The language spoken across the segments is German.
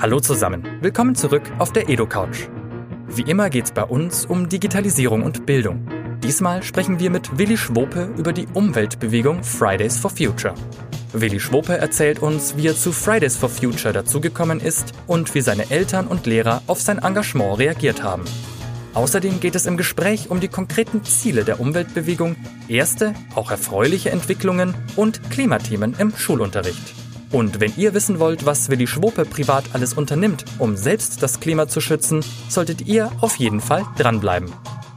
Hallo zusammen, willkommen zurück auf der Edo Couch. Wie immer geht's bei uns um Digitalisierung und Bildung. Diesmal sprechen wir mit Willi Schwope über die Umweltbewegung Fridays for Future. Willi Schwope erzählt uns, wie er zu Fridays for Future dazugekommen ist und wie seine Eltern und Lehrer auf sein Engagement reagiert haben. Außerdem geht es im Gespräch um die konkreten Ziele der Umweltbewegung, erste, auch erfreuliche Entwicklungen und Klimathemen im Schulunterricht. Und wenn ihr wissen wollt, was Willi Schwope privat alles unternimmt, um selbst das Klima zu schützen, solltet ihr auf jeden Fall dranbleiben.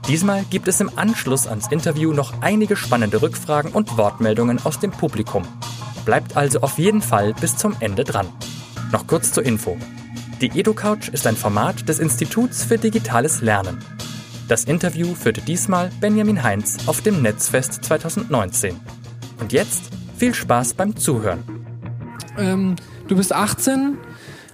Diesmal gibt es im Anschluss ans Interview noch einige spannende Rückfragen und Wortmeldungen aus dem Publikum. Bleibt also auf jeden Fall bis zum Ende dran. Noch kurz zur Info. Die EduCouch ist ein Format des Instituts für digitales Lernen. Das Interview führte diesmal Benjamin Heinz auf dem Netzfest 2019. Und jetzt viel Spaß beim Zuhören. Ähm, du bist 18.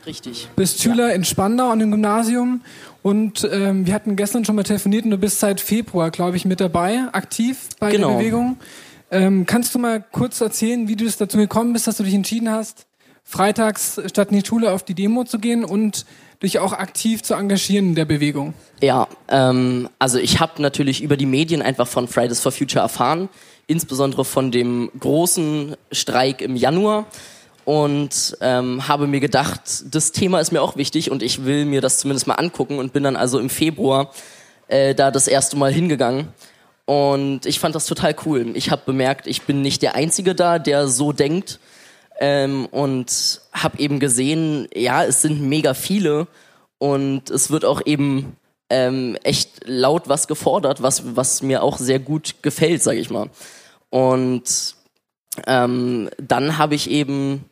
Richtig. Bist Schüler ja. in Spandau an dem Gymnasium und ähm, wir hatten gestern schon mal telefoniert und du bist seit Februar, glaube ich, mit dabei, aktiv bei genau. der Bewegung. Ähm, kannst du mal kurz erzählen, wie du es dazu gekommen bist, dass du dich entschieden hast, freitags statt in die Schule auf die Demo zu gehen und dich auch aktiv zu engagieren in der Bewegung? Ja, ähm, also ich habe natürlich über die Medien einfach von Fridays for Future erfahren, insbesondere von dem großen Streik im Januar und ähm, habe mir gedacht, das Thema ist mir auch wichtig und ich will mir das zumindest mal angucken und bin dann also im Februar äh, da das erste Mal hingegangen. Und ich fand das total cool. Ich habe bemerkt, ich bin nicht der Einzige da, der so denkt. Ähm, und habe eben gesehen, ja, es sind mega viele und es wird auch eben ähm, echt laut was gefordert, was, was mir auch sehr gut gefällt, sage ich mal. Und ähm, dann habe ich eben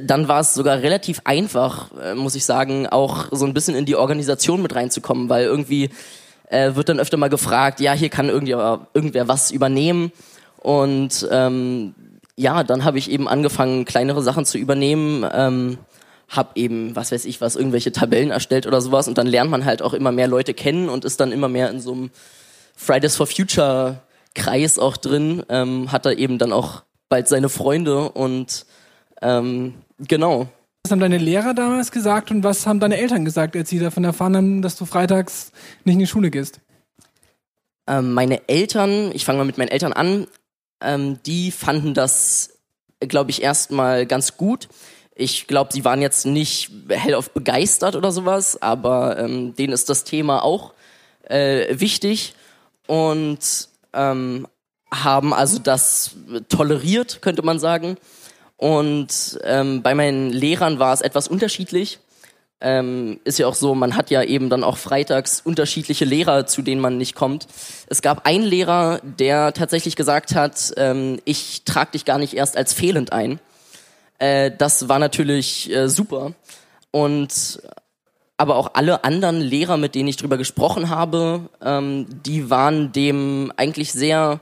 dann war es sogar relativ einfach, äh, muss ich sagen, auch so ein bisschen in die Organisation mit reinzukommen, weil irgendwie äh, wird dann öfter mal gefragt, ja, hier kann irgendwer, irgendwer was übernehmen. Und ähm, ja, dann habe ich eben angefangen, kleinere Sachen zu übernehmen. Ähm, hab eben, was weiß ich was, irgendwelche Tabellen erstellt oder sowas und dann lernt man halt auch immer mehr Leute kennen und ist dann immer mehr in so einem Fridays for Future Kreis auch drin, ähm, hat da eben dann auch bald seine Freunde und ähm, genau. Was haben deine Lehrer damals gesagt und was haben deine Eltern gesagt, als sie davon erfahren haben, dass du freitags nicht in die Schule gehst? Ähm, meine Eltern, ich fange mal mit meinen Eltern an, ähm, die fanden das, glaube ich, erstmal ganz gut. Ich glaube, sie waren jetzt nicht hellauf begeistert oder sowas, aber ähm, denen ist das Thema auch äh, wichtig und ähm, haben also das toleriert, könnte man sagen. Und ähm, bei meinen Lehrern war es etwas unterschiedlich. Ähm, ist ja auch so, man hat ja eben dann auch freitags unterschiedliche Lehrer, zu denen man nicht kommt. Es gab einen Lehrer, der tatsächlich gesagt hat, ähm, ich trage dich gar nicht erst als fehlend ein. Äh, das war natürlich äh, super. Und aber auch alle anderen Lehrer, mit denen ich drüber gesprochen habe, ähm, die waren dem eigentlich sehr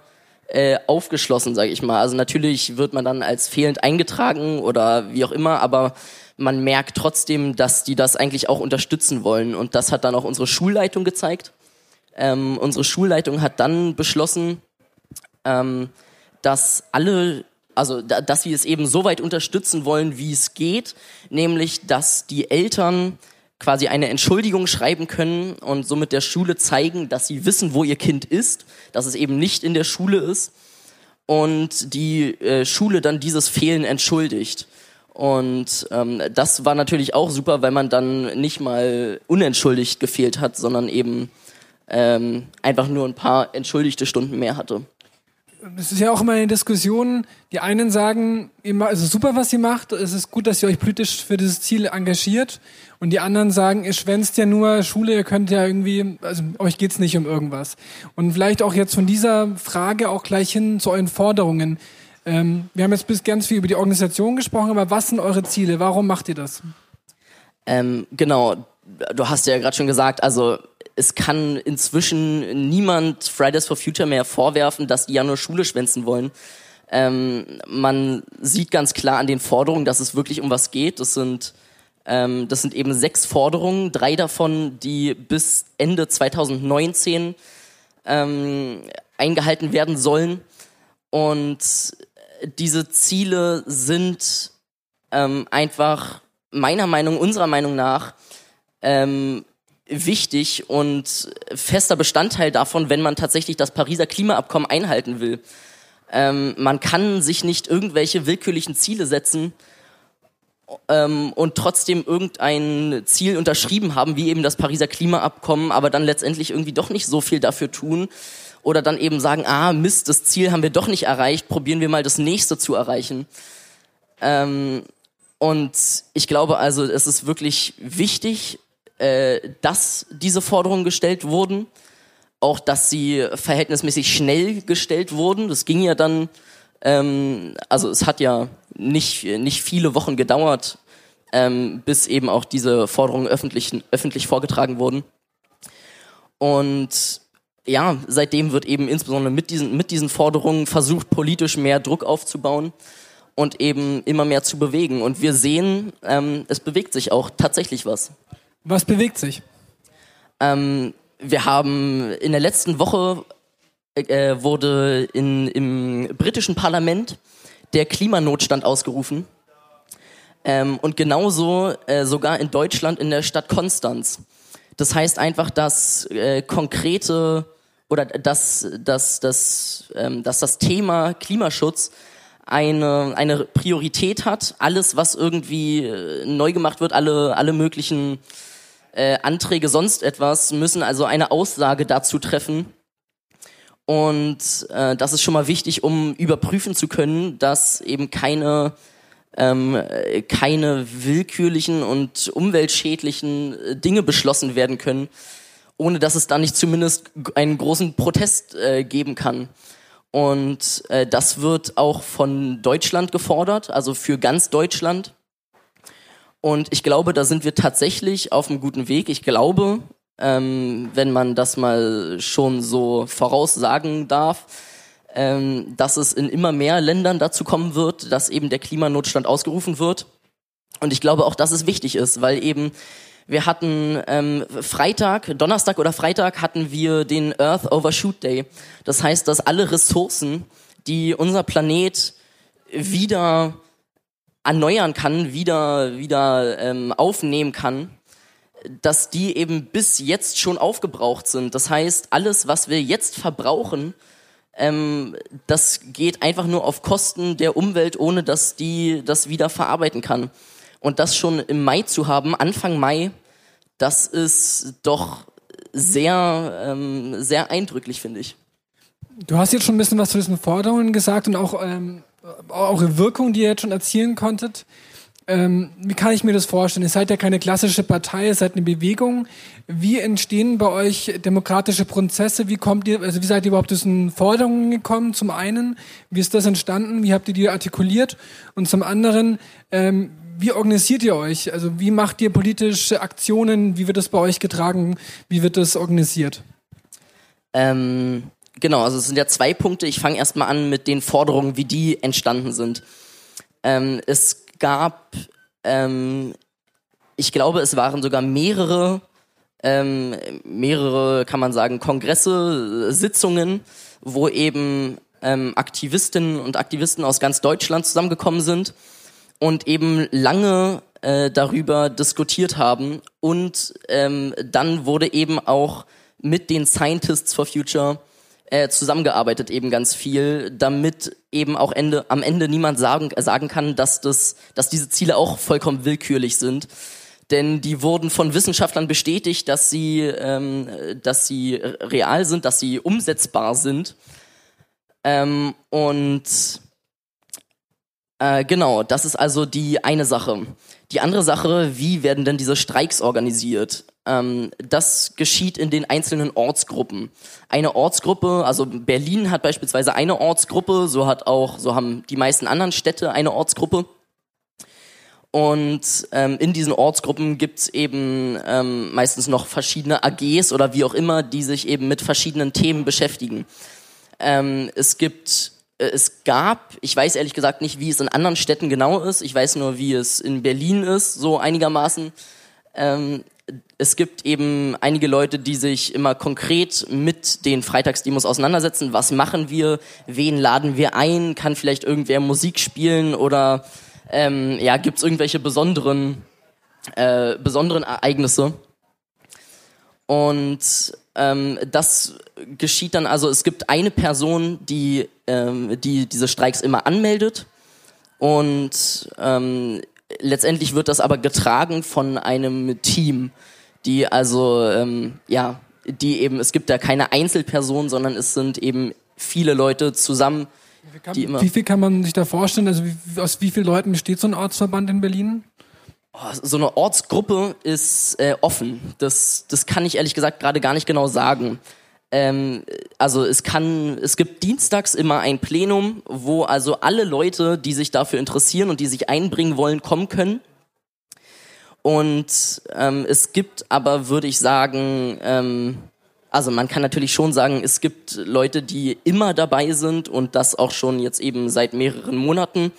äh, aufgeschlossen, sage ich mal. Also natürlich wird man dann als fehlend eingetragen oder wie auch immer, aber man merkt trotzdem, dass die das eigentlich auch unterstützen wollen. Und das hat dann auch unsere Schulleitung gezeigt. Ähm, unsere Schulleitung hat dann beschlossen, ähm, dass alle, also da, dass sie es eben so weit unterstützen wollen, wie es geht, nämlich dass die Eltern quasi eine Entschuldigung schreiben können und somit der Schule zeigen, dass sie wissen, wo ihr Kind ist, dass es eben nicht in der Schule ist und die äh, Schule dann dieses Fehlen entschuldigt. Und ähm, das war natürlich auch super, weil man dann nicht mal unentschuldigt gefehlt hat, sondern eben ähm, einfach nur ein paar entschuldigte Stunden mehr hatte es ist ja auch immer eine Diskussion. Die einen sagen, es ist super, was ihr macht, es ist gut, dass ihr euch politisch für dieses Ziel engagiert. Und die anderen sagen, ihr schwänzt ja nur Schule, ihr könnt ja irgendwie, also euch geht's nicht um irgendwas. Und vielleicht auch jetzt von dieser Frage auch gleich hin zu euren Forderungen. Ähm, wir haben jetzt bis ganz viel über die Organisation gesprochen, aber was sind eure Ziele? Warum macht ihr das? Ähm, genau, du hast ja gerade schon gesagt, also es kann inzwischen niemand Fridays for Future mehr vorwerfen, dass die ja nur Schule schwänzen wollen. Ähm, man sieht ganz klar an den Forderungen, dass es wirklich um was geht. Das sind, ähm, das sind eben sechs Forderungen, drei davon, die bis Ende 2019 ähm, eingehalten werden sollen. Und diese Ziele sind ähm, einfach meiner Meinung, unserer Meinung nach ähm, wichtig und fester Bestandteil davon, wenn man tatsächlich das Pariser Klimaabkommen einhalten will. Ähm, man kann sich nicht irgendwelche willkürlichen Ziele setzen ähm, und trotzdem irgendein Ziel unterschrieben haben, wie eben das Pariser Klimaabkommen, aber dann letztendlich irgendwie doch nicht so viel dafür tun oder dann eben sagen, ah Mist, das Ziel haben wir doch nicht erreicht, probieren wir mal das nächste zu erreichen. Ähm, und ich glaube also, es ist wirklich wichtig, äh, dass diese Forderungen gestellt wurden, auch dass sie verhältnismäßig schnell gestellt wurden. Das ging ja dann, ähm, also es hat ja nicht, nicht viele Wochen gedauert, ähm, bis eben auch diese Forderungen öffentlich, öffentlich vorgetragen wurden. Und ja, seitdem wird eben insbesondere mit diesen, mit diesen Forderungen versucht, politisch mehr Druck aufzubauen und eben immer mehr zu bewegen. Und wir sehen, ähm, es bewegt sich auch tatsächlich was. Was bewegt sich? Ähm, wir haben in der letzten Woche äh, wurde in, im britischen Parlament der Klimanotstand ausgerufen. Ähm, und genauso äh, sogar in Deutschland in der Stadt Konstanz. Das heißt einfach, dass äh, konkrete oder dass, dass, dass, ähm, dass das Thema Klimaschutz eine, eine Priorität hat. Alles, was irgendwie äh, neu gemacht wird, alle, alle möglichen äh, Anträge, sonst etwas, müssen also eine Aussage dazu treffen. Und äh, das ist schon mal wichtig, um überprüfen zu können, dass eben keine ähm, keine willkürlichen und umweltschädlichen äh, Dinge beschlossen werden können, ohne dass es da nicht zumindest einen großen Protest äh, geben kann. Und äh, das wird auch von Deutschland gefordert, also für ganz Deutschland. Und ich glaube, da sind wir tatsächlich auf einem guten Weg. Ich glaube, ähm, wenn man das mal schon so voraussagen darf, ähm, dass es in immer mehr Ländern dazu kommen wird, dass eben der Klimanotstand ausgerufen wird. Und ich glaube auch, dass es wichtig ist, weil eben wir hatten ähm, Freitag, Donnerstag oder Freitag hatten wir den Earth Overshoot Day. Das heißt, dass alle Ressourcen, die unser Planet wieder erneuern kann, wieder wieder ähm, aufnehmen kann, dass die eben bis jetzt schon aufgebraucht sind. Das heißt, alles, was wir jetzt verbrauchen, ähm, das geht einfach nur auf Kosten der Umwelt, ohne dass die das wieder verarbeiten kann. Und das schon im Mai zu haben, Anfang Mai, das ist doch sehr, ähm, sehr eindrücklich, finde ich. Du hast jetzt schon ein bisschen was zu diesen Forderungen gesagt und auch, ähm, die Wirkung, die ihr jetzt schon erzielen konntet. Ähm, wie kann ich mir das vorstellen? Ihr seid ja keine klassische Partei, ihr seid eine Bewegung. Wie entstehen bei euch demokratische Prozesse? Wie kommt ihr, also wie seid ihr überhaupt zu diesen Forderungen gekommen? Zum einen, wie ist das entstanden? Wie habt ihr die artikuliert? Und zum anderen, ähm, wie organisiert ihr euch? Also wie macht ihr politische Aktionen? Wie wird das bei euch getragen? Wie wird das organisiert? Ähm, genau, also es sind ja zwei Punkte. Ich fange erstmal an mit den Forderungen, wie die entstanden sind. Ähm, es gab, ähm, ich glaube, es waren sogar mehrere, ähm, mehrere, kann man sagen, Kongresse, Sitzungen, wo eben ähm, Aktivistinnen und Aktivisten aus ganz Deutschland zusammengekommen sind und eben lange äh, darüber diskutiert haben. Und ähm, dann wurde eben auch mit den Scientists for Future äh, zusammengearbeitet, eben ganz viel, damit eben auch Ende, am Ende niemand sagen, äh, sagen kann, dass, das, dass diese Ziele auch vollkommen willkürlich sind. Denn die wurden von Wissenschaftlern bestätigt, dass sie, ähm, dass sie real sind, dass sie umsetzbar sind. Ähm, und äh, genau, das ist also die eine Sache. Die andere Sache, wie werden denn diese Streiks organisiert? Ähm, das geschieht in den einzelnen Ortsgruppen. Eine Ortsgruppe, also Berlin hat beispielsweise eine Ortsgruppe, so hat auch, so haben die meisten anderen Städte eine Ortsgruppe. Und ähm, in diesen Ortsgruppen gibt's eben ähm, meistens noch verschiedene AGs oder wie auch immer, die sich eben mit verschiedenen Themen beschäftigen. Ähm, es gibt es gab, ich weiß ehrlich gesagt nicht, wie es in anderen Städten genau ist, ich weiß nur, wie es in Berlin ist, so einigermaßen. Ähm, es gibt eben einige Leute, die sich immer konkret mit den Freitagsdemos auseinandersetzen. Was machen wir? Wen laden wir ein? Kann vielleicht irgendwer Musik spielen? Oder ähm, ja, gibt es irgendwelche besonderen äh, besonderen Ereignisse. Und ähm, das geschieht dann, also es gibt eine Person, die, ähm, die diese Streiks immer anmeldet und ähm, letztendlich wird das aber getragen von einem Team, die also, ähm, ja, die eben, es gibt da keine Einzelperson, sondern es sind eben viele Leute zusammen, wie, kann, die immer. Wie viel kann man sich da vorstellen? Also wie, aus wie vielen Leuten besteht so ein Ortsverband in Berlin? Oh, so eine Ortsgruppe ist äh, offen. Das, das kann ich ehrlich gesagt gerade gar nicht genau sagen. Ähm, also es kann, es gibt dienstags immer ein Plenum, wo also alle Leute, die sich dafür interessieren und die sich einbringen wollen, kommen können. Und ähm, es gibt aber, würde ich sagen, ähm, also man kann natürlich schon sagen, es gibt Leute, die immer dabei sind und das auch schon jetzt eben seit mehreren Monaten.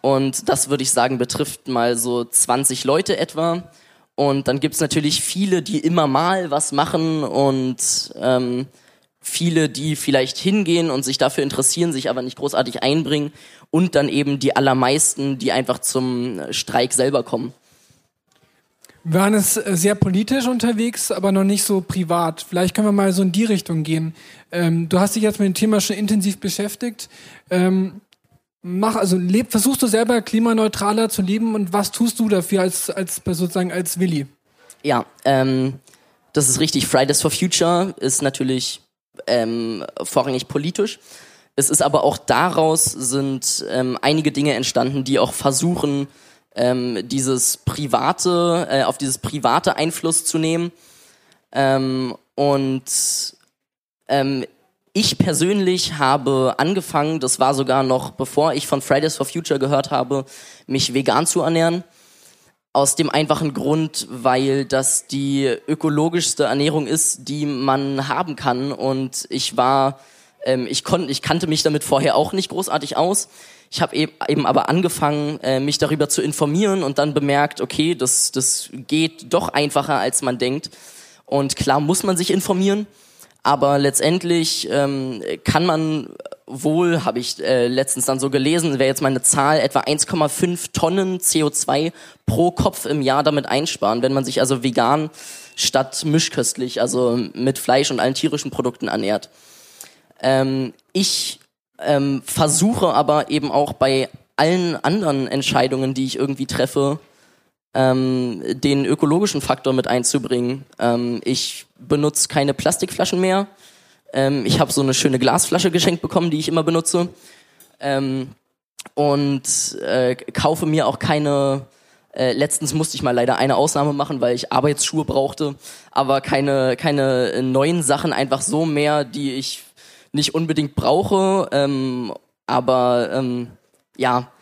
Und das würde ich sagen, betrifft mal so 20 Leute etwa. Und dann gibt's natürlich viele, die immer mal was machen und ähm, viele, die vielleicht hingehen und sich dafür interessieren, sich aber nicht großartig einbringen. Und dann eben die allermeisten, die einfach zum Streik selber kommen. Wir waren es äh, sehr politisch unterwegs, aber noch nicht so privat. Vielleicht können wir mal so in die Richtung gehen. Ähm, du hast dich jetzt mit dem Thema schon intensiv beschäftigt. Ähm, mach, also leb, versuchst du selber klimaneutraler zu leben und was tust du dafür als, als sozusagen als Willi? Ja, ähm, das ist richtig. Fridays for Future ist natürlich ähm, vorrangig politisch. Es ist aber auch daraus sind ähm, einige Dinge entstanden, die auch versuchen, ähm, dieses private, äh, auf dieses private Einfluss zu nehmen. Ähm, und ähm, ich persönlich habe angefangen, das war sogar noch bevor ich von Fridays for Future gehört habe, mich vegan zu ernähren. Aus dem einfachen Grund, weil das die ökologischste Ernährung ist, die man haben kann. Und ich war, ähm, ich konnte, ich kannte mich damit vorher auch nicht großartig aus. Ich habe eben, eben aber angefangen, äh, mich darüber zu informieren und dann bemerkt, okay, das, das geht doch einfacher, als man denkt. Und klar muss man sich informieren aber letztendlich ähm, kann man wohl, habe ich äh, letztens dann so gelesen, wäre jetzt meine Zahl, etwa 1,5 Tonnen CO2 pro Kopf im Jahr damit einsparen, wenn man sich also vegan statt mischköstlich, also mit Fleisch und allen tierischen Produkten ernährt. Ähm, ich ähm, versuche aber eben auch bei allen anderen Entscheidungen, die ich irgendwie treffe, ähm, den ökologischen Faktor mit einzubringen. Ähm, ich benutze keine Plastikflaschen mehr. Ähm, ich habe so eine schöne Glasflasche geschenkt bekommen, die ich immer benutze. Ähm, und äh, kaufe mir auch keine äh, letztens musste ich mal leider eine Ausnahme machen, weil ich Arbeitsschuhe brauchte, aber keine, keine neuen Sachen, einfach so mehr, die ich nicht unbedingt brauche. Ähm, aber ähm, ja,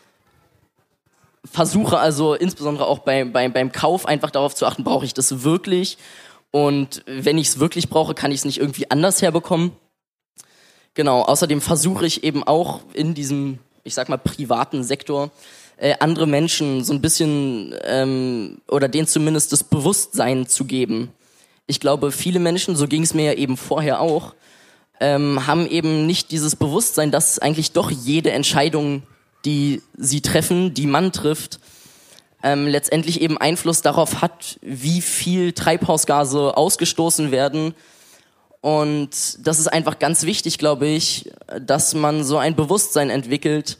versuche also insbesondere auch bei, bei, beim Kauf einfach darauf zu achten, brauche ich das wirklich? Und wenn ich es wirklich brauche, kann ich es nicht irgendwie anders herbekommen. Genau, außerdem versuche ich eben auch in diesem, ich sag mal, privaten Sektor äh, andere Menschen so ein bisschen ähm, oder denen zumindest das Bewusstsein zu geben. Ich glaube, viele Menschen, so ging es mir ja eben vorher auch, ähm, haben eben nicht dieses Bewusstsein, dass eigentlich doch jede Entscheidung die sie treffen, die man trifft, ähm, letztendlich eben Einfluss darauf hat, wie viel Treibhausgase ausgestoßen werden. Und das ist einfach ganz wichtig, glaube ich, dass man so ein Bewusstsein entwickelt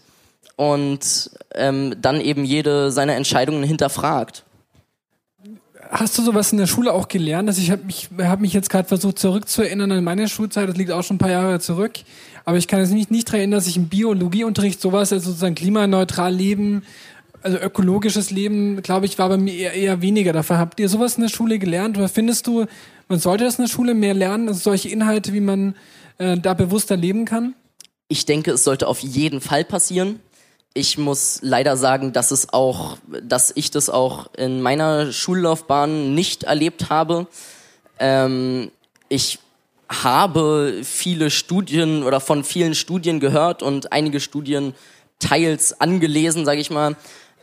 und ähm, dann eben jede seiner Entscheidungen hinterfragt. Hast du sowas in der Schule auch gelernt? Also ich habe mich, hab mich jetzt gerade versucht zurückzuerinnern an meine Schulzeit, das liegt auch schon ein paar Jahre zurück. Aber ich kann es nicht, nicht daran erinnern, dass ich im Biologieunterricht sowas, also sozusagen klimaneutral leben, also ökologisches Leben, glaube ich, war bei mir eher, eher weniger. Dafür habt ihr sowas in der Schule gelernt? Oder findest du, man sollte das in der Schule mehr lernen, also solche Inhalte, wie man äh, da bewusster leben kann? Ich denke, es sollte auf jeden Fall passieren ich muss leider sagen, dass es auch, dass ich das auch in meiner Schullaufbahn nicht erlebt habe. Ähm, ich habe viele Studien oder von vielen Studien gehört und einige Studien teils angelesen, sage ich mal,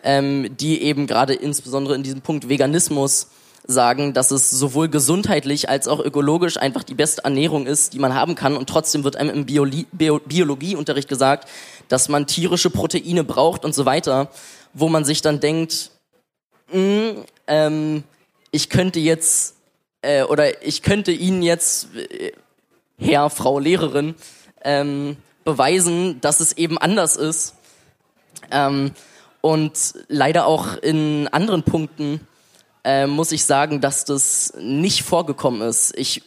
ähm, die eben gerade insbesondere in diesem Punkt Veganismus sagen, dass es sowohl gesundheitlich als auch ökologisch einfach die beste Ernährung ist, die man haben kann. Und trotzdem wird einem im Bioli Bio Biologieunterricht gesagt, dass man tierische Proteine braucht und so weiter, wo man sich dann denkt, mh, hm, ähm, ich könnte jetzt äh, oder ich könnte Ihnen jetzt, äh, Herr, Frau Lehrerin, ähm, beweisen, dass es eben anders ist. Ähm, und leider auch in anderen Punkten äh, muss ich sagen, dass das nicht vorgekommen ist. Ich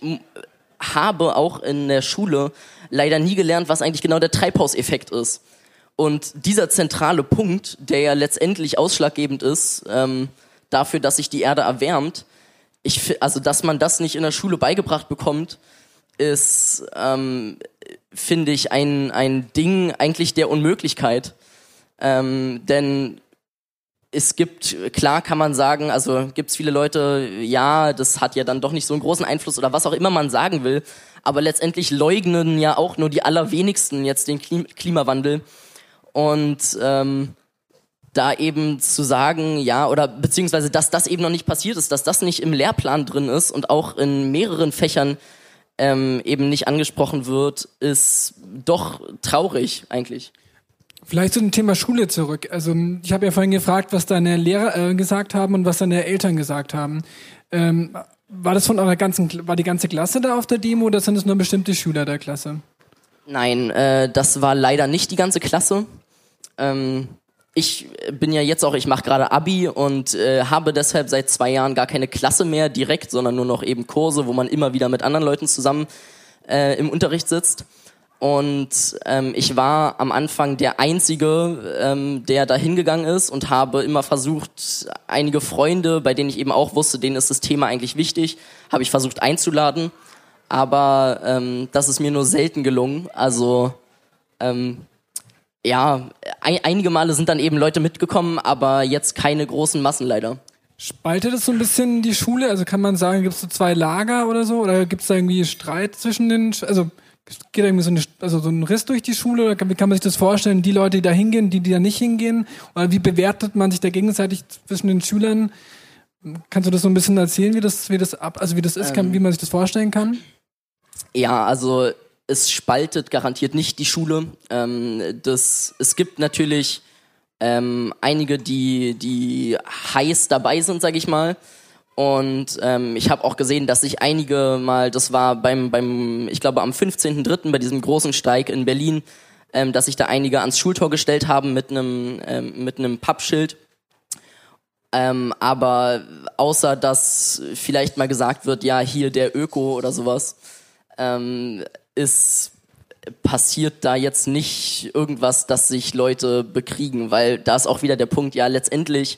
habe auch in der Schule leider nie gelernt, was eigentlich genau der Treibhauseffekt ist. Und dieser zentrale Punkt, der ja letztendlich ausschlaggebend ist ähm, dafür, dass sich die Erde erwärmt, ich, also dass man das nicht in der Schule beigebracht bekommt, ist, ähm, finde ich, ein, ein Ding eigentlich der Unmöglichkeit. Ähm, denn es gibt, klar kann man sagen, also gibt es viele Leute, ja, das hat ja dann doch nicht so einen großen Einfluss oder was auch immer man sagen will, aber letztendlich leugnen ja auch nur die allerwenigsten jetzt den Klim Klimawandel. Und ähm, da eben zu sagen, ja, oder beziehungsweise, dass das eben noch nicht passiert ist, dass das nicht im Lehrplan drin ist und auch in mehreren Fächern ähm, eben nicht angesprochen wird, ist doch traurig eigentlich. Vielleicht zu dem Thema Schule zurück. Also ich habe ja vorhin gefragt, was deine Lehrer äh, gesagt haben und was deine Eltern gesagt haben. Ähm, war das von eurer ganzen, war die ganze Klasse da auf der Demo oder sind es nur bestimmte Schüler der Klasse? Nein, äh, das war leider nicht die ganze Klasse. Ähm, ich bin ja jetzt auch, ich mache gerade Abi und äh, habe deshalb seit zwei Jahren gar keine Klasse mehr direkt, sondern nur noch eben Kurse, wo man immer wieder mit anderen Leuten zusammen äh, im Unterricht sitzt. Und ähm, ich war am Anfang der Einzige, ähm, der da hingegangen ist und habe immer versucht, einige Freunde, bei denen ich eben auch wusste, denen ist das Thema eigentlich wichtig, habe ich versucht einzuladen. Aber ähm, das ist mir nur selten gelungen. Also ähm, ja, ein, einige Male sind dann eben Leute mitgekommen, aber jetzt keine großen Massen leider. Spaltet es so ein bisschen die Schule? Also kann man sagen, gibt es so zwei Lager oder so? Oder gibt es da irgendwie Streit zwischen den, also geht irgendwie so, eine, also so ein Riss durch die Schule? Oder wie kann man sich das vorstellen? Die Leute, die da hingehen, die, die da nicht hingehen? Oder wie bewertet man sich da gegenseitig zwischen den Schülern? Kannst du das so ein bisschen erzählen, wie das, wie das ab, also wie das ist, kann, ähm, wie man sich das vorstellen kann? Ja, also es spaltet garantiert nicht die Schule. Ähm, das, es gibt natürlich ähm, einige, die, die heiß dabei sind, sag ich mal. Und ähm, ich habe auch gesehen, dass sich einige mal, das war beim, beim ich glaube am 15.03. bei diesem großen Streik in Berlin, ähm, dass sich da einige ans Schultor gestellt haben mit einem ähm, mit einem Pappschild. Ähm, aber außer dass vielleicht mal gesagt wird, ja hier der Öko oder sowas, ähm, ist passiert da jetzt nicht irgendwas, dass sich Leute bekriegen, weil da ist auch wieder der Punkt, ja letztendlich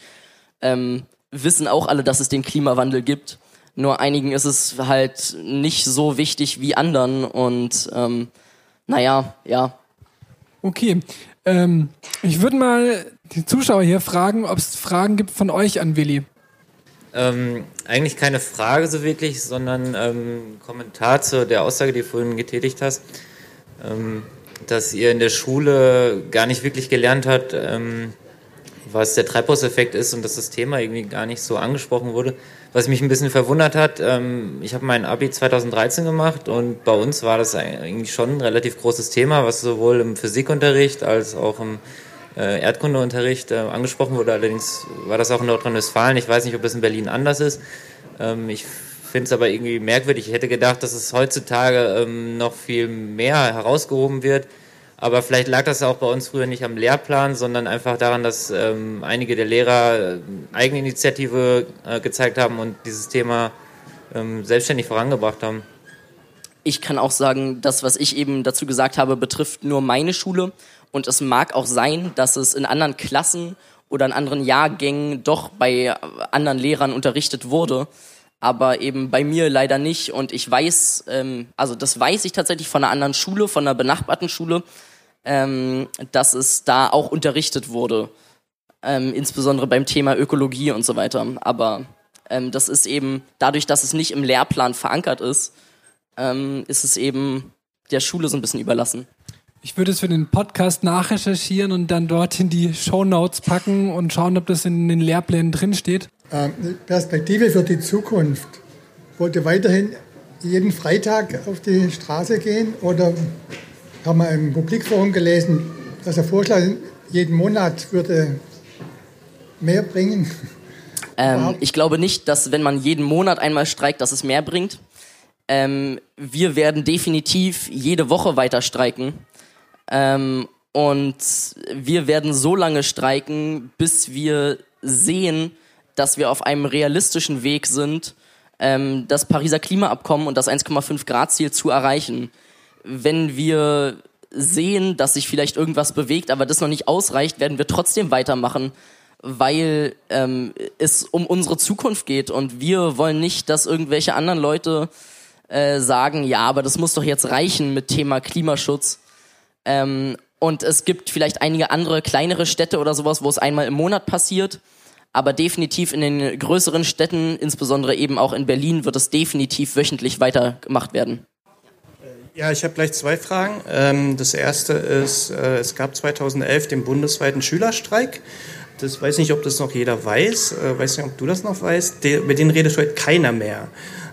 ähm, wissen auch alle, dass es den Klimawandel gibt. Nur einigen ist es halt nicht so wichtig wie anderen und ähm, naja, ja. Okay. Ähm, ich würde mal die Zuschauer hier fragen, ob es Fragen gibt von euch an Willi. Ähm, eigentlich keine Frage so wirklich, sondern ähm, Kommentar zu der Aussage, die du vorhin getätigt hast, ähm, dass ihr in der Schule gar nicht wirklich gelernt habt, ähm, was der Treibhauseffekt ist und dass das Thema irgendwie gar nicht so angesprochen wurde. Was mich ein bisschen verwundert hat, ähm, ich habe mein Abi 2013 gemacht und bei uns war das eigentlich schon ein relativ großes Thema, was sowohl im Physikunterricht als auch im äh, Erdkundeunterricht äh, angesprochen wurde. Allerdings war das auch in Nordrhein-Westfalen. Ich weiß nicht, ob es in Berlin anders ist. Ähm, ich finde es aber irgendwie merkwürdig. Ich hätte gedacht, dass es heutzutage ähm, noch viel mehr herausgehoben wird. Aber vielleicht lag das auch bei uns früher nicht am Lehrplan, sondern einfach daran, dass ähm, einige der Lehrer äh, Eigeninitiative äh, gezeigt haben und dieses Thema ähm, selbstständig vorangebracht haben. Ich kann auch sagen, das, was ich eben dazu gesagt habe, betrifft nur meine Schule. Und es mag auch sein, dass es in anderen Klassen oder in anderen Jahrgängen doch bei anderen Lehrern unterrichtet wurde, aber eben bei mir leider nicht. Und ich weiß, ähm, also das weiß ich tatsächlich von einer anderen Schule, von einer benachbarten Schule, ähm, dass es da auch unterrichtet wurde, ähm, insbesondere beim Thema Ökologie und so weiter. Aber ähm, das ist eben dadurch, dass es nicht im Lehrplan verankert ist, ähm, ist es eben der Schule so ein bisschen überlassen. Ich würde es für den Podcast nachrecherchieren und dann dort in die Show Notes packen und schauen, ob das in den Lehrplänen drinsteht. Ähm, Perspektive für die Zukunft. Wollt ihr weiterhin jeden Freitag auf die Straße gehen oder haben wir im Publikforum gelesen, dass er vorschlägt, jeden Monat würde mehr bringen? Ähm, ich glaube nicht, dass wenn man jeden Monat einmal streikt, dass es mehr bringt. Ähm, wir werden definitiv jede Woche weiter streiken. Ähm, und wir werden so lange streiken, bis wir sehen, dass wir auf einem realistischen Weg sind, ähm, das Pariser Klimaabkommen und das 1,5 Grad Ziel zu erreichen. Wenn wir sehen, dass sich vielleicht irgendwas bewegt, aber das noch nicht ausreicht, werden wir trotzdem weitermachen, weil ähm, es um unsere Zukunft geht und wir wollen nicht, dass irgendwelche anderen Leute äh, sagen, ja, aber das muss doch jetzt reichen mit Thema Klimaschutz. Ähm, und es gibt vielleicht einige andere kleinere Städte oder sowas, wo es einmal im Monat passiert. Aber definitiv in den größeren Städten, insbesondere eben auch in Berlin, wird es definitiv wöchentlich weitergemacht werden. Ja, ich habe gleich zwei Fragen. Ähm, das erste ist, äh, es gab 2011 den bundesweiten Schülerstreik. Das weiß nicht, ob das noch jeder weiß. Äh, weiß nicht, ob du das noch weißt. mit denen redet heute keiner mehr.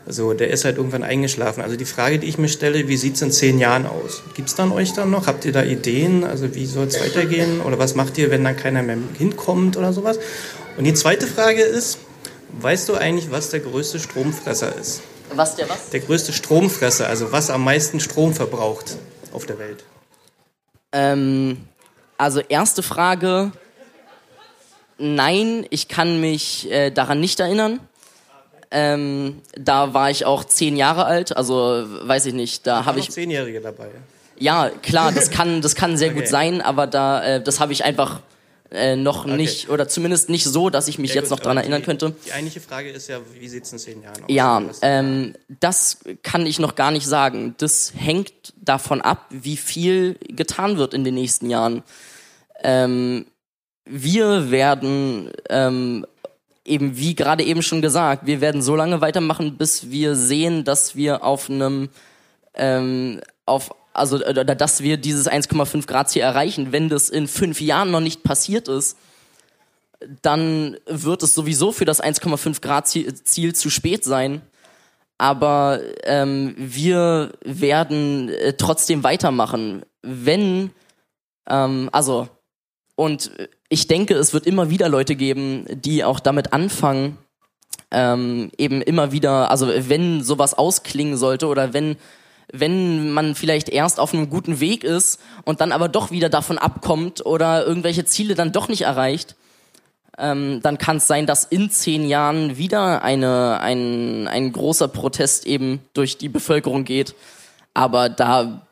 Also der ist halt irgendwann eingeschlafen. Also die Frage, die ich mir stelle, wie sieht es in zehn Jahren aus? Gibt es dann euch dann noch? Habt ihr da Ideen? Also wie soll es weitergehen? Oder was macht ihr, wenn dann keiner mehr hinkommt oder sowas? Und die zweite Frage ist, weißt du eigentlich, was der größte Stromfresser ist? Was der was? Der größte Stromfresser, also was am meisten Strom verbraucht auf der Welt. Ähm, also erste Frage, nein, ich kann mich äh, daran nicht erinnern. Ähm, da war ich auch zehn Jahre alt, also weiß ich nicht. Da habe ich Zehnjährige dabei. Ja, klar, das kann, das kann sehr okay. gut sein, aber da, äh, das habe ich einfach äh, noch okay. nicht, oder zumindest nicht so, dass ich mich ja, jetzt gut, noch dran erinnern die, könnte. Die eigentliche Frage ist ja, wie sieht es in zehn Jahren aus? Ja, ähm, das kann ich noch gar nicht sagen. Das hängt davon ab, wie viel getan wird in den nächsten Jahren. Ähm, wir werden ähm, eben, wie gerade eben schon gesagt, wir werden so lange weitermachen, bis wir sehen, dass wir auf einem ähm, auf also oder dass wir dieses 1,5 Grad Ziel erreichen. Wenn das in fünf Jahren noch nicht passiert ist, dann wird es sowieso für das 1,5 Grad Ziel zu spät sein. Aber ähm, wir werden äh, trotzdem weitermachen, wenn ähm, also und ich denke, es wird immer wieder Leute geben, die auch damit anfangen, ähm, eben immer wieder, also wenn sowas ausklingen sollte oder wenn wenn man vielleicht erst auf einem guten Weg ist und dann aber doch wieder davon abkommt oder irgendwelche Ziele dann doch nicht erreicht, ähm, dann kann es sein, dass in zehn Jahren wieder eine, ein, ein großer Protest eben durch die Bevölkerung geht. Aber da,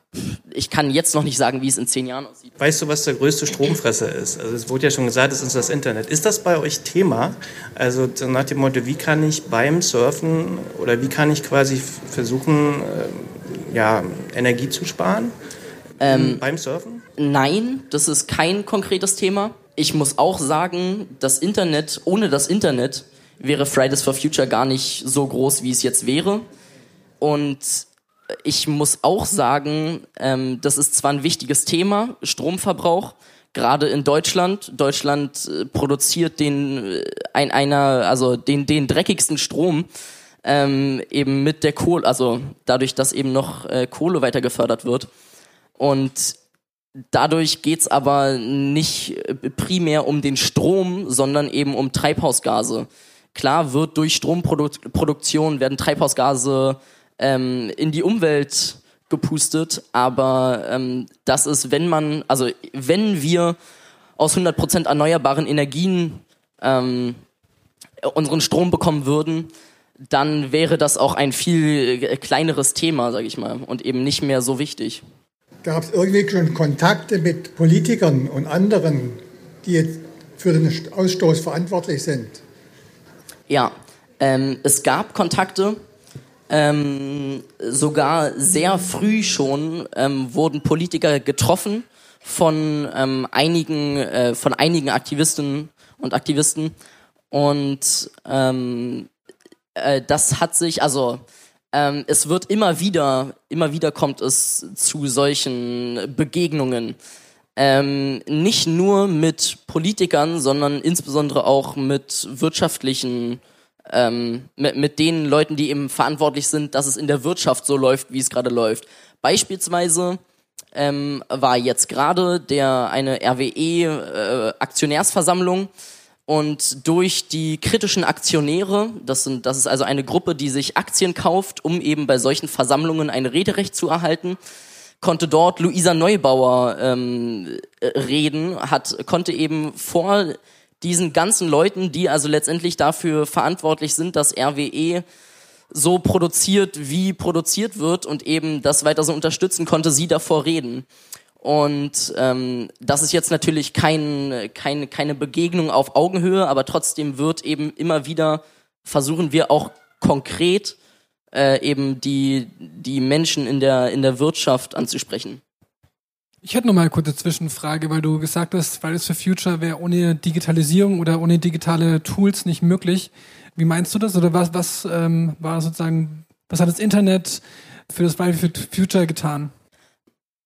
ich kann jetzt noch nicht sagen, wie es in zehn Jahren aussieht. Weißt du, was der größte Stromfresser ist? Also es wurde ja schon gesagt, es ist das Internet. Ist das bei euch Thema? Also nach dem Motto, wie kann ich beim Surfen oder wie kann ich quasi versuchen, ja, Energie zu sparen ähm, beim Surfen? Nein, das ist kein konkretes Thema. Ich muss auch sagen, das Internet, ohne das Internet wäre Fridays for Future gar nicht so groß, wie es jetzt wäre. Und ich muss auch sagen, ähm, das ist zwar ein wichtiges Thema, Stromverbrauch, gerade in Deutschland. Deutschland äh, produziert den äh, ein, einer, also den, den dreckigsten Strom ähm, eben mit der Kohle, also dadurch, dass eben noch äh, Kohle weiter gefördert wird. Und dadurch geht's aber nicht äh, primär um den Strom, sondern eben um Treibhausgase. Klar wird durch Stromproduktion werden Treibhausgase ähm, in die Umwelt gepustet, aber ähm, das ist, wenn man, also wenn wir aus 100% erneuerbaren Energien ähm, unseren Strom bekommen würden, dann wäre das auch ein viel äh, kleineres Thema, sage ich mal, und eben nicht mehr so wichtig. Gab es irgendwie schon Kontakte mit Politikern und anderen, die jetzt für den Ausstoß verantwortlich sind? Ja, ähm, es gab Kontakte. Ähm, sogar sehr früh schon ähm, wurden Politiker getroffen von ähm, einigen äh, von einigen Aktivistinnen und Aktivisten und ähm, äh, das hat sich, also ähm, es wird immer wieder, immer wieder kommt es zu solchen Begegnungen. Ähm, nicht nur mit Politikern, sondern insbesondere auch mit wirtschaftlichen, ähm, mit, mit den Leuten, die eben verantwortlich sind, dass es in der Wirtschaft so läuft, wie es gerade läuft. Beispielsweise ähm, war jetzt gerade der eine RWE äh, Aktionärsversammlung Und durch die kritischen Aktionäre, das, sind, das ist also eine Gruppe, die sich Aktien kauft, um eben bei solchen Versammlungen ein Rederecht zu erhalten, konnte dort Luisa Neubauer ähm, reden, hat, konnte eben vor diesen ganzen Leuten, die also letztendlich dafür verantwortlich sind, dass RWE so produziert, wie produziert wird und eben das weiter so unterstützen, konnte sie davor reden. Und ähm, das ist jetzt natürlich kein, kein, keine Begegnung auf Augenhöhe, aber trotzdem wird eben immer wieder versuchen wir auch konkret äh, eben die, die Menschen in der, in der Wirtschaft anzusprechen. Ich hätte noch mal eine kurze Zwischenfrage, weil du gesagt hast, Fridays for Future wäre ohne Digitalisierung oder ohne digitale Tools nicht möglich. Wie meinst du das? Oder was, was ähm, war sozusagen, was hat das Internet für das Fridays for Future getan?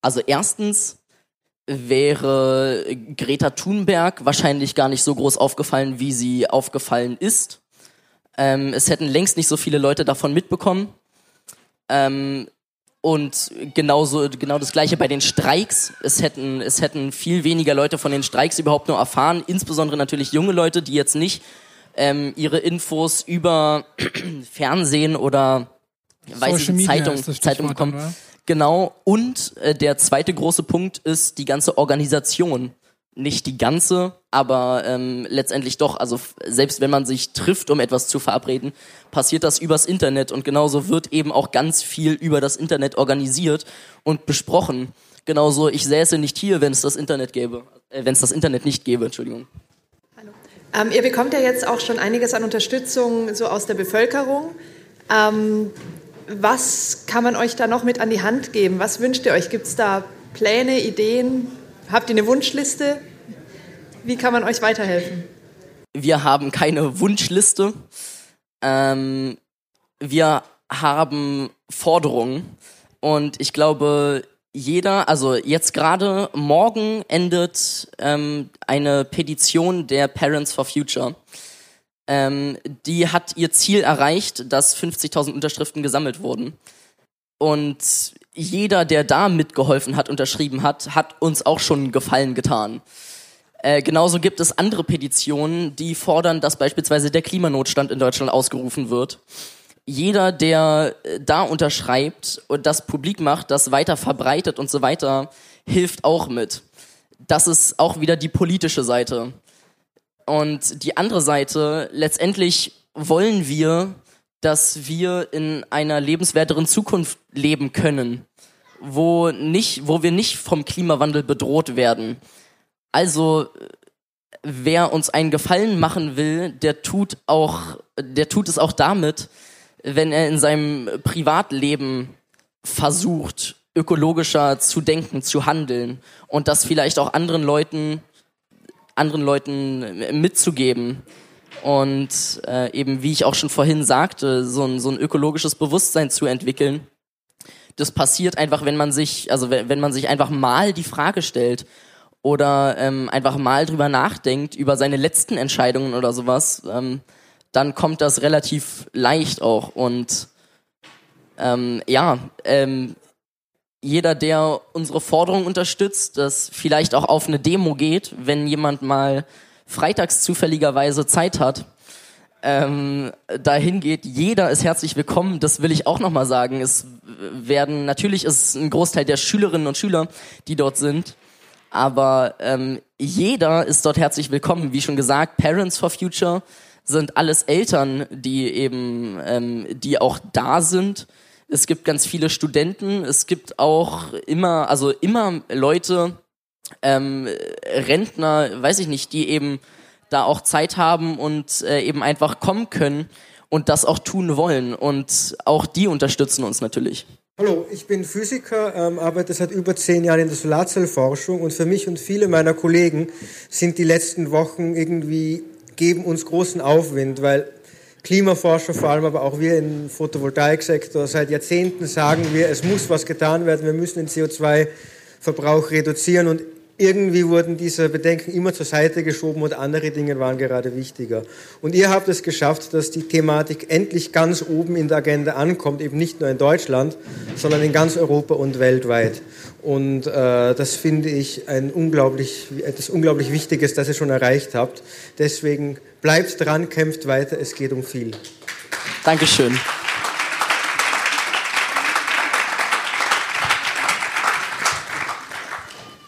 Also erstens wäre Greta Thunberg wahrscheinlich gar nicht so groß aufgefallen, wie sie aufgefallen ist. Ähm, es hätten längst nicht so viele Leute davon mitbekommen. Ähm, und genauso, genau das gleiche bei den Streiks. Es hätten, es hätten viel weniger Leute von den Streiks überhaupt nur erfahren, insbesondere natürlich junge Leute, die jetzt nicht ähm, ihre Infos über Fernsehen oder weiß ich, Zeitung, Zeitung bekommen. Dann, Genau. Und äh, der zweite große Punkt ist die ganze Organisation. Nicht die ganze, aber ähm, letztendlich doch. Also selbst wenn man sich trifft, um etwas zu verabreden, passiert das übers Internet und genauso wird eben auch ganz viel über das Internet organisiert und besprochen. Genauso, ich säße nicht hier, wenn es das Internet gäbe, äh, wenn es das Internet nicht gäbe, Entschuldigung. Hallo. Ähm, ihr bekommt ja jetzt auch schon einiges an Unterstützung so aus der Bevölkerung. Ähm, was kann man euch da noch mit an die Hand geben? Was wünscht ihr euch? Gibt es da Pläne, Ideen? Habt ihr eine Wunschliste? Wie kann man euch weiterhelfen? Wir haben keine Wunschliste. Ähm, wir haben Forderungen. Und ich glaube, jeder, also jetzt gerade morgen endet ähm, eine Petition der Parents for Future ähm, die hat ihr Ziel erreicht, dass 50.000 Unterschriften gesammelt wurden. Und jeder, der da mitgeholfen hat, unterschrieben hat, hat uns auch schon Gefallen getan. Äh, genauso gibt es andere Petitionen, die fordern, dass beispielsweise der Klimanotstand in Deutschland ausgerufen wird. Jeder, der äh, da unterschreibt und das publik macht, das weiter verbreitet und so weiter, hilft auch mit. Das ist auch wieder die politische Seite. Und die andere Seite, letztendlich wollen wir, dass wir in einer lebenswerteren Zukunft leben können, wo nicht, wo wir nicht vom Klimawandel bedroht werden. Also, wer uns einen Gefallen machen will, der tut auch, der tut es auch damit, wenn er in seinem Privatleben versucht, ökologischer zu denken, zu handeln und das vielleicht auch anderen Leuten anderen Leuten mitzugeben. Und äh, eben, wie ich auch schon vorhin sagte, so ein, so ein ökologisches Bewusstsein zu entwickeln. Das passiert einfach, wenn man sich, also wenn man sich einfach mal die Frage stellt oder ähm, einfach mal drüber nachdenkt, über seine letzten Entscheidungen oder sowas, ähm, dann kommt das relativ leicht auch. Und ähm, ja, ähm, jeder, der unsere Forderung unterstützt, dass vielleicht auch auf eine Demo geht, wenn jemand mal freitags zufälligerweise Zeit hat, ähm, dahin geht. Jeder ist herzlich willkommen. Das will ich auch nochmal sagen. Es werden natürlich ist ein Großteil der Schülerinnen und Schüler, die dort sind, aber ähm, jeder ist dort herzlich willkommen. Wie schon gesagt, Parents for Future sind alles Eltern, die eben, ähm, die auch da sind es gibt ganz viele Studenten, es gibt auch immer, also immer Leute, ähm, Rentner, weiß ich nicht, die eben da auch Zeit haben und äh, eben einfach kommen können und das auch tun wollen. Und auch die unterstützen uns natürlich. Hallo, ich bin Physiker, ähm, arbeite seit über zehn Jahren in der Solarzellforschung und für mich und viele meiner Kollegen sind die letzten Wochen irgendwie, geben uns großen Aufwind, weil Klimaforscher, vor allem aber auch wir im Photovoltaiksektor, seit Jahrzehnten sagen wir, es muss was getan werden, wir müssen den CO2-Verbrauch reduzieren und irgendwie wurden diese Bedenken immer zur Seite geschoben und andere Dinge waren gerade wichtiger. Und ihr habt es geschafft, dass die Thematik endlich ganz oben in der Agenda ankommt, eben nicht nur in Deutschland, sondern in ganz Europa und weltweit. Und äh, das finde ich ein unglaublich, etwas unglaublich Wichtiges, das ihr schon erreicht habt. Deswegen bleibt dran, kämpft weiter, es geht um viel. Dankeschön.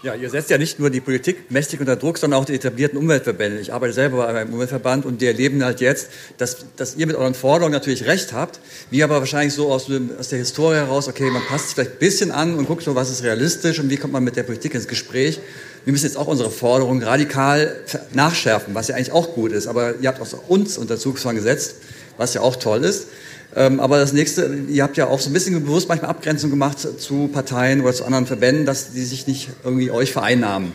Ja, ihr setzt ja nicht nur die Politik mächtig unter Druck, sondern auch die etablierten Umweltverbände. Ich arbeite selber bei einem Umweltverband und die erleben halt jetzt, dass, dass ihr mit euren Forderungen natürlich recht habt, wir aber wahrscheinlich so aus, aus der Historie heraus, okay, man passt sich vielleicht ein bisschen an und guckt so, was ist realistisch und wie kommt man mit der Politik ins Gespräch. Wir müssen jetzt auch unsere Forderungen radikal nachschärfen, was ja eigentlich auch gut ist, aber ihr habt auch uns unter Zugzwang gesetzt, was ja auch toll ist. Ähm, aber das nächste, ihr habt ja auch so ein bisschen bewusst manchmal Abgrenzung gemacht zu Parteien oder zu anderen Verbänden, dass die sich nicht irgendwie euch vereinnahmen.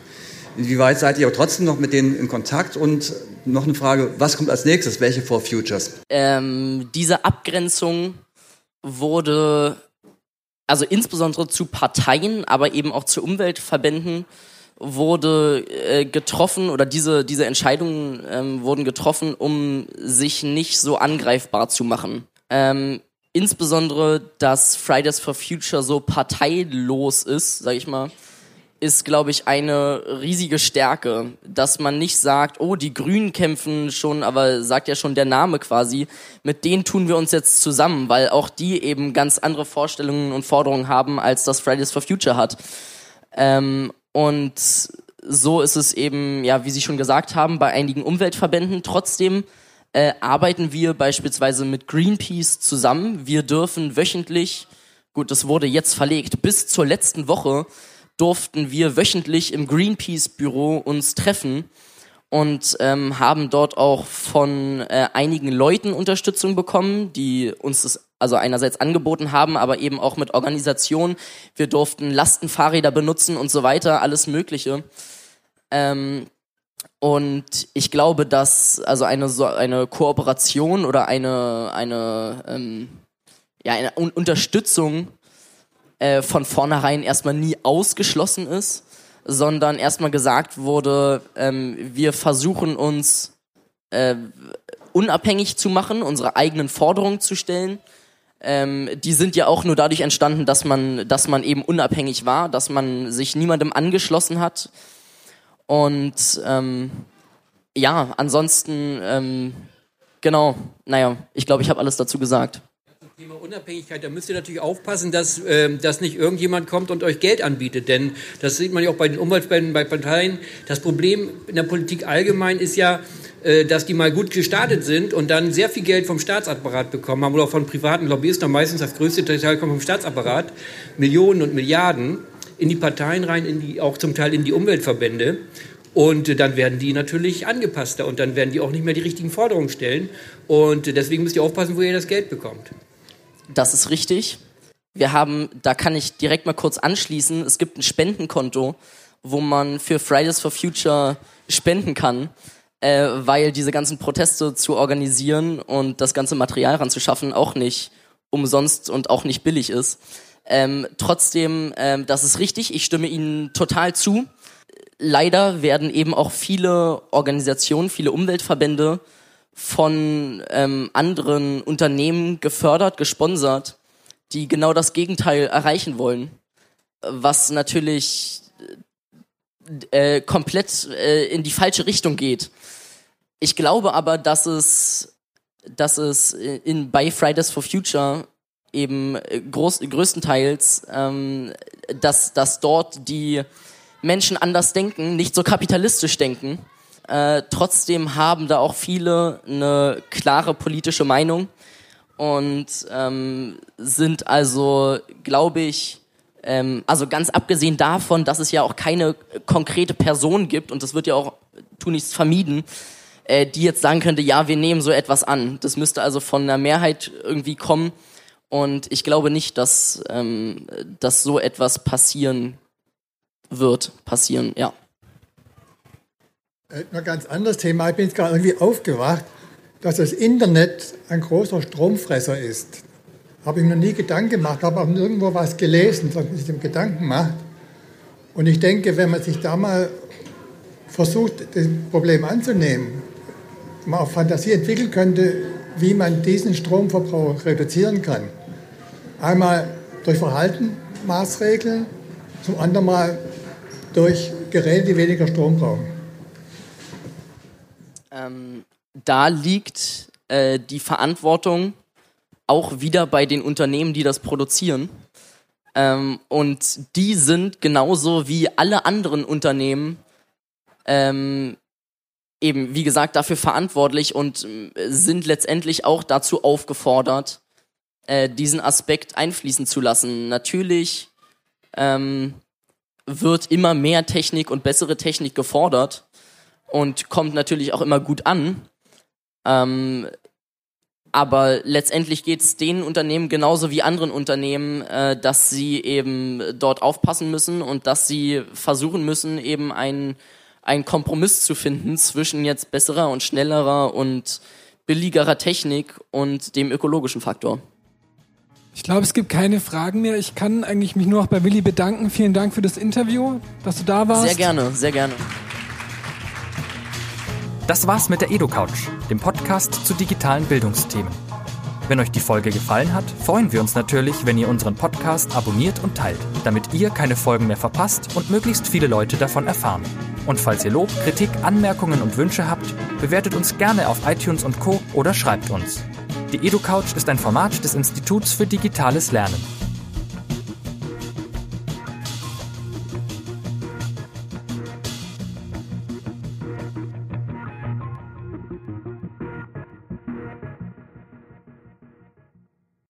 Inwieweit seid ihr aber trotzdem noch mit denen in Kontakt? Und noch eine Frage, was kommt als nächstes? Welche Four Futures? Ähm, diese Abgrenzung wurde, also insbesondere zu Parteien, aber eben auch zu Umweltverbänden, wurde äh, getroffen oder diese, diese Entscheidungen ähm, wurden getroffen, um sich nicht so angreifbar zu machen. Ähm, insbesondere, dass Fridays for Future so parteilos ist, sag ich mal, ist, glaube ich, eine riesige Stärke, dass man nicht sagt, oh, die Grünen kämpfen schon, aber sagt ja schon der Name quasi, mit denen tun wir uns jetzt zusammen, weil auch die eben ganz andere Vorstellungen und Forderungen haben, als das Fridays for Future hat. Ähm, und so ist es eben, ja, wie Sie schon gesagt haben, bei einigen Umweltverbänden. Trotzdem äh, arbeiten wir beispielsweise mit Greenpeace zusammen. Wir dürfen wöchentlich, gut, das wurde jetzt verlegt, bis zur letzten Woche durften wir wöchentlich im Greenpeace-Büro uns treffen und ähm, haben dort auch von äh, einigen Leuten Unterstützung bekommen, die uns das also einerseits angeboten haben, aber eben auch mit Organisationen. Wir durften Lastenfahrräder benutzen und so weiter, alles Mögliche. Ähm, und ich glaube, dass also eine eine Kooperation oder eine eine ähm, ja eine Un Unterstützung äh, von vornherein erstmal nie ausgeschlossen ist, sondern erstmal gesagt wurde, ähm, wir versuchen uns äh, unabhängig zu machen, unsere eigenen Forderungen zu stellen. Ähm, die sind ja auch nur dadurch entstanden, dass man, dass man eben unabhängig war, dass man sich niemandem angeschlossen hat, und ähm, ja, ansonsten, ähm, genau, naja, ich glaube, ich habe alles dazu gesagt. Thema Unabhängigkeit, da müsst ihr natürlich aufpassen, dass, äh, dass nicht irgendjemand kommt und euch Geld anbietet. Denn das sieht man ja auch bei den Umweltspenden, bei Parteien. Das Problem in der Politik allgemein ist ja, äh, dass die mal gut gestartet sind und dann sehr viel Geld vom Staatsapparat bekommen haben oder auch von privaten Lobbyisten. Meistens das größte Teil kommt vom Staatsapparat. Millionen und Milliarden in die Parteien rein, in die, auch zum Teil in die Umweltverbände. Und dann werden die natürlich angepasster und dann werden die auch nicht mehr die richtigen Forderungen stellen. Und deswegen müsst ihr aufpassen, wo ihr das Geld bekommt. Das ist richtig. Wir haben, da kann ich direkt mal kurz anschließen, es gibt ein Spendenkonto, wo man für Fridays for Future spenden kann, äh, weil diese ganzen Proteste zu organisieren und das ganze Material ranzuschaffen auch nicht umsonst und auch nicht billig ist. Ähm, trotzdem, ähm, das ist richtig, ich stimme Ihnen total zu. Leider werden eben auch viele Organisationen, viele Umweltverbände von ähm, anderen Unternehmen gefördert, gesponsert, die genau das Gegenteil erreichen wollen. Was natürlich äh, komplett äh, in die falsche Richtung geht. Ich glaube aber, dass es, dass es in, bei Fridays for Future eben äh, groß, größtenteils, ähm, dass, dass dort die Menschen anders denken, nicht so kapitalistisch denken. Äh, trotzdem haben da auch viele eine klare politische Meinung und ähm, sind also, glaube ich, ähm, also ganz abgesehen davon, dass es ja auch keine konkrete Person gibt und das wird ja auch tunlichst vermieden, äh, die jetzt sagen könnte, ja, wir nehmen so etwas an. Das müsste also von einer Mehrheit irgendwie kommen, und ich glaube nicht, dass, ähm, dass so etwas passieren wird. Passieren, ja. Äh, ein ganz anderes Thema. Ich bin jetzt gerade irgendwie aufgewacht, dass das Internet ein großer Stromfresser ist. Habe ich mir nie Gedanken gemacht, habe auch nirgendwo was gelesen, dass man sich dem Gedanken macht. Und ich denke, wenn man sich da mal versucht, das Problem anzunehmen, man auch Fantasie entwickeln könnte, wie man diesen Stromverbrauch reduzieren kann. Einmal durch Verhaltenmaßregeln, zum anderen mal durch Geräte, die weniger Strom brauchen. Ähm, da liegt äh, die Verantwortung auch wieder bei den Unternehmen, die das produzieren. Ähm, und die sind genauso wie alle anderen Unternehmen ähm, eben, wie gesagt, dafür verantwortlich und äh, sind letztendlich auch dazu aufgefordert, äh, diesen Aspekt einfließen zu lassen. Natürlich ähm, wird immer mehr Technik und bessere Technik gefordert und kommt natürlich auch immer gut an. Ähm, aber letztendlich geht es den Unternehmen genauso wie anderen Unternehmen, äh, dass sie eben dort aufpassen müssen und dass sie versuchen müssen, eben einen, einen Kompromiss zu finden zwischen jetzt besserer und schnellerer und billigerer Technik und dem ökologischen Faktor. Ich glaube, es gibt keine Fragen mehr. Ich kann eigentlich mich nur noch bei Willi bedanken. Vielen Dank für das Interview, dass du da warst. Sehr gerne, sehr gerne. Das war's mit der EduCouch, dem Podcast zu digitalen Bildungsthemen. Wenn euch die Folge gefallen hat, freuen wir uns natürlich, wenn ihr unseren Podcast abonniert und teilt, damit ihr keine Folgen mehr verpasst und möglichst viele Leute davon erfahren. Und falls ihr Lob, Kritik, Anmerkungen und Wünsche habt, bewertet uns gerne auf iTunes und Co. oder schreibt uns. Die EduCouch ist ein Format des Instituts für digitales Lernen.